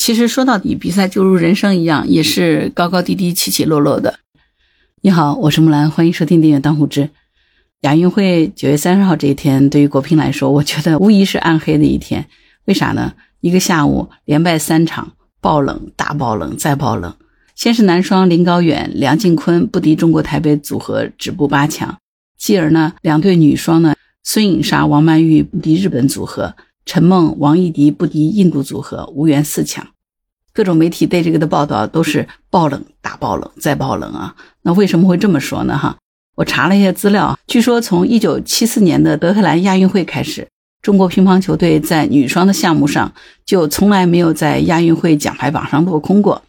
其实说到底，比赛就如人生一样，也是高高低低、起起落落的。你好，我是木兰，欢迎收听《订阅当户知》。亚运会九月三十号这一天，对于国乒来说，我觉得无疑是暗黑的一天。为啥呢？一个下午连败三场，爆冷、大爆冷、再爆冷。先是男双林高远、梁靖昆不敌中国台北组合，止步八强。继而呢，两队女双呢，孙颖莎、王曼玉不敌日本组合。陈梦、王艺迪不敌印度组合，无缘四强。各种媒体对这个的报道都是爆冷、大爆冷、再爆冷啊！那为什么会这么说呢？哈，我查了一下资料，据说从一九七四年的德黑兰亚运会开始，中国乒乓球队在女双的项目上就从来没有在亚运会奖牌榜上落空过，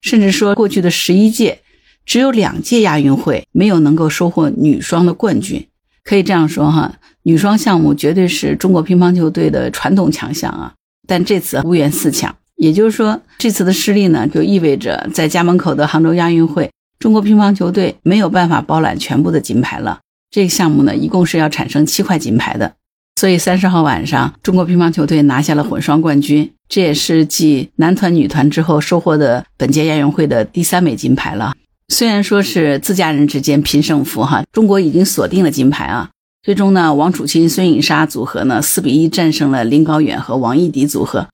甚至说过去的十一届只有两届亚运会没有能够收获女双的冠军。可以这样说哈，女双项目绝对是中国乒乓球队的传统强项啊，但这次无缘四强，也就是说这次的失利呢，就意味着在家门口的杭州亚运会，中国乒乓球队没有办法包揽全部的金牌了。这个项目呢，一共是要产生七块金牌的，所以三十号晚上，中国乒乓球队拿下了混双冠军，这也是继男团、女团之后收获的本届亚运会的第三枚金牌了。虽然说是自家人之间拼胜负哈，中国已经锁定了金牌啊。最终呢，王楚钦、孙颖莎组合呢四比一战胜了林高远和王艺迪组合。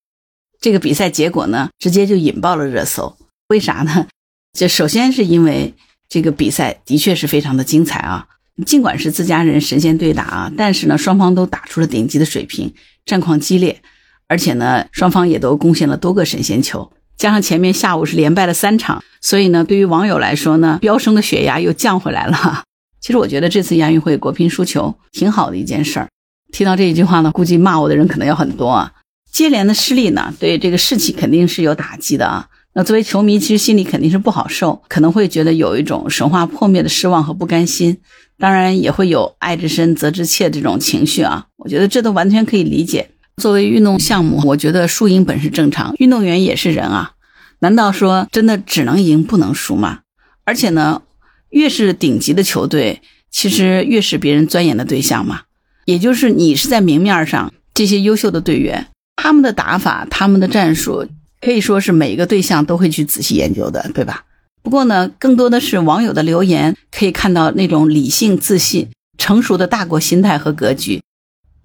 这个比赛结果呢，直接就引爆了热搜。为啥呢？这首先是因为这个比赛的确是非常的精彩啊。尽管是自家人神仙对打啊，但是呢，双方都打出了顶级的水平，战况激烈，而且呢，双方也都贡献了多个神仙球。加上前面下午是连败了三场，所以呢，对于网友来说呢，飙升的血压又降回来了。其实我觉得这次亚运会国乒输球挺好的一件事儿。提到这一句话呢，估计骂我的人可能有很多啊。接连的失利呢，对这个士气肯定是有打击的啊。那作为球迷，其实心里肯定是不好受，可能会觉得有一种神话破灭的失望和不甘心，当然也会有爱之深责之切这种情绪啊。我觉得这都完全可以理解。作为运动项目，我觉得输赢本是正常，运动员也是人啊，难道说真的只能赢不能输吗？而且呢，越是顶级的球队，其实越是别人钻研的对象嘛。也就是你是在明面上这些优秀的队员，他们的打法、他们的战术，可以说是每一个对象都会去仔细研究的，对吧？不过呢，更多的是网友的留言，可以看到那种理性、自信、成熟的大国心态和格局。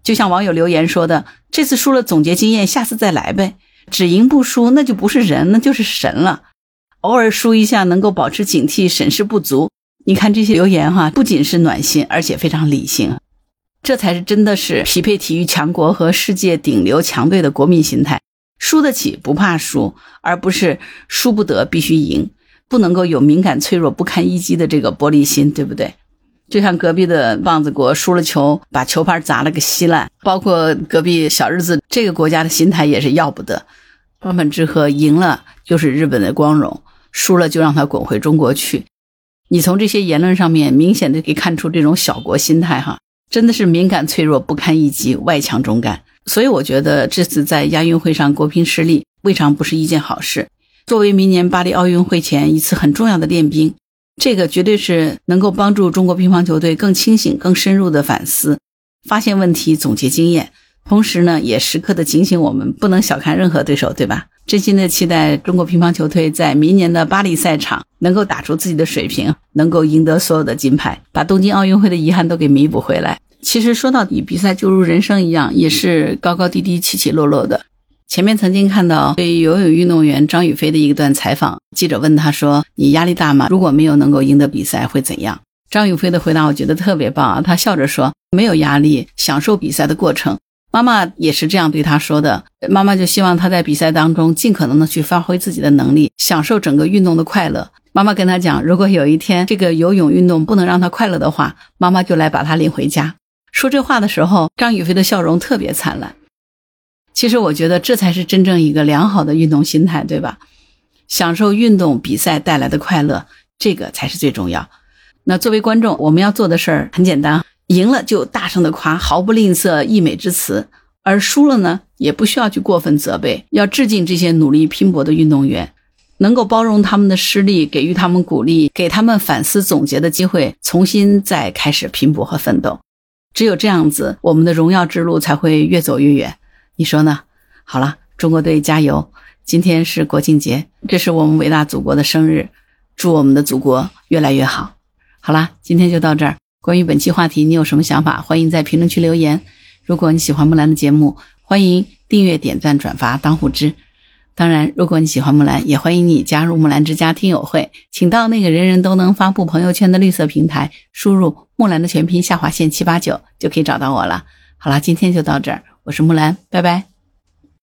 就像网友留言说的：“这次输了，总结经验，下次再来呗。只赢不输，那就不是人，那就是神了。偶尔输一下，能够保持警惕，审视不足。你看这些留言哈，不仅是暖心，而且非常理性。这才是真的是匹配体育强国和世界顶流强队的国民心态：输得起，不怕输，而不是输不得必须赢，不能够有敏感、脆弱、不堪一击的这个玻璃心，对不对？”就像隔壁的棒子国输了球，把球拍砸了个稀烂。包括隔壁小日子这个国家的心态也是要不得。冈本智和赢了就是日本的光荣，输了就让他滚回中国去。你从这些言论上面明显的可以看出这种小国心态哈，真的是敏感脆弱、不堪一击、外强中干。所以我觉得这次在亚运会上国乒失利，未尝不是一件好事。作为明年巴黎奥运会前一次很重要的练兵。这个绝对是能够帮助中国乒乓球队更清醒、更深入的反思、发现问题、总结经验，同时呢，也时刻的警醒我们不能小看任何对手，对吧？真心的期待中国乒乓球队在明年的巴黎赛场能够打出自己的水平，能够赢得所有的金牌，把东京奥运会的遗憾都给弥补回来。其实说到底，比赛就如人生一样，也是高高低低、起起落落的。前面曾经看到对游泳运动员张雨霏的一段采访，记者问他说：“你压力大吗？如果没有能够赢得比赛，会怎样？”张雨霏的回答我觉得特别棒啊，她笑着说：“没有压力，享受比赛的过程。”妈妈也是这样对他说的，妈妈就希望他在比赛当中尽可能的去发挥自己的能力，享受整个运动的快乐。妈妈跟他讲，如果有一天这个游泳运动不能让他快乐的话，妈妈就来把他领回家。说这话的时候，张雨霏的笑容特别灿烂。其实我觉得这才是真正一个良好的运动心态，对吧？享受运动比赛带来的快乐，这个才是最重要。那作为观众，我们要做的事儿很简单：赢了就大声的夸，毫不吝啬溢美之词；而输了呢，也不需要去过分责备，要致敬这些努力拼搏的运动员，能够包容他们的失利，给予他们鼓励，给他们反思总结的机会，重新再开始拼搏和奋斗。只有这样子，我们的荣耀之路才会越走越远。你说呢？好了，中国队加油！今天是国庆节，这是我们伟大祖国的生日，祝我们的祖国越来越好。好啦，今天就到这儿。关于本期话题，你有什么想法？欢迎在评论区留言。如果你喜欢木兰的节目，欢迎订阅、点赞、转发、当护知。当然，如果你喜欢木兰，也欢迎你加入木兰之家听友会，请到那个人人都能发布朋友圈的绿色平台，输入木兰的全拼下划线七八九，就可以找到我了。好啦，今天就到这儿，我是木兰，拜拜。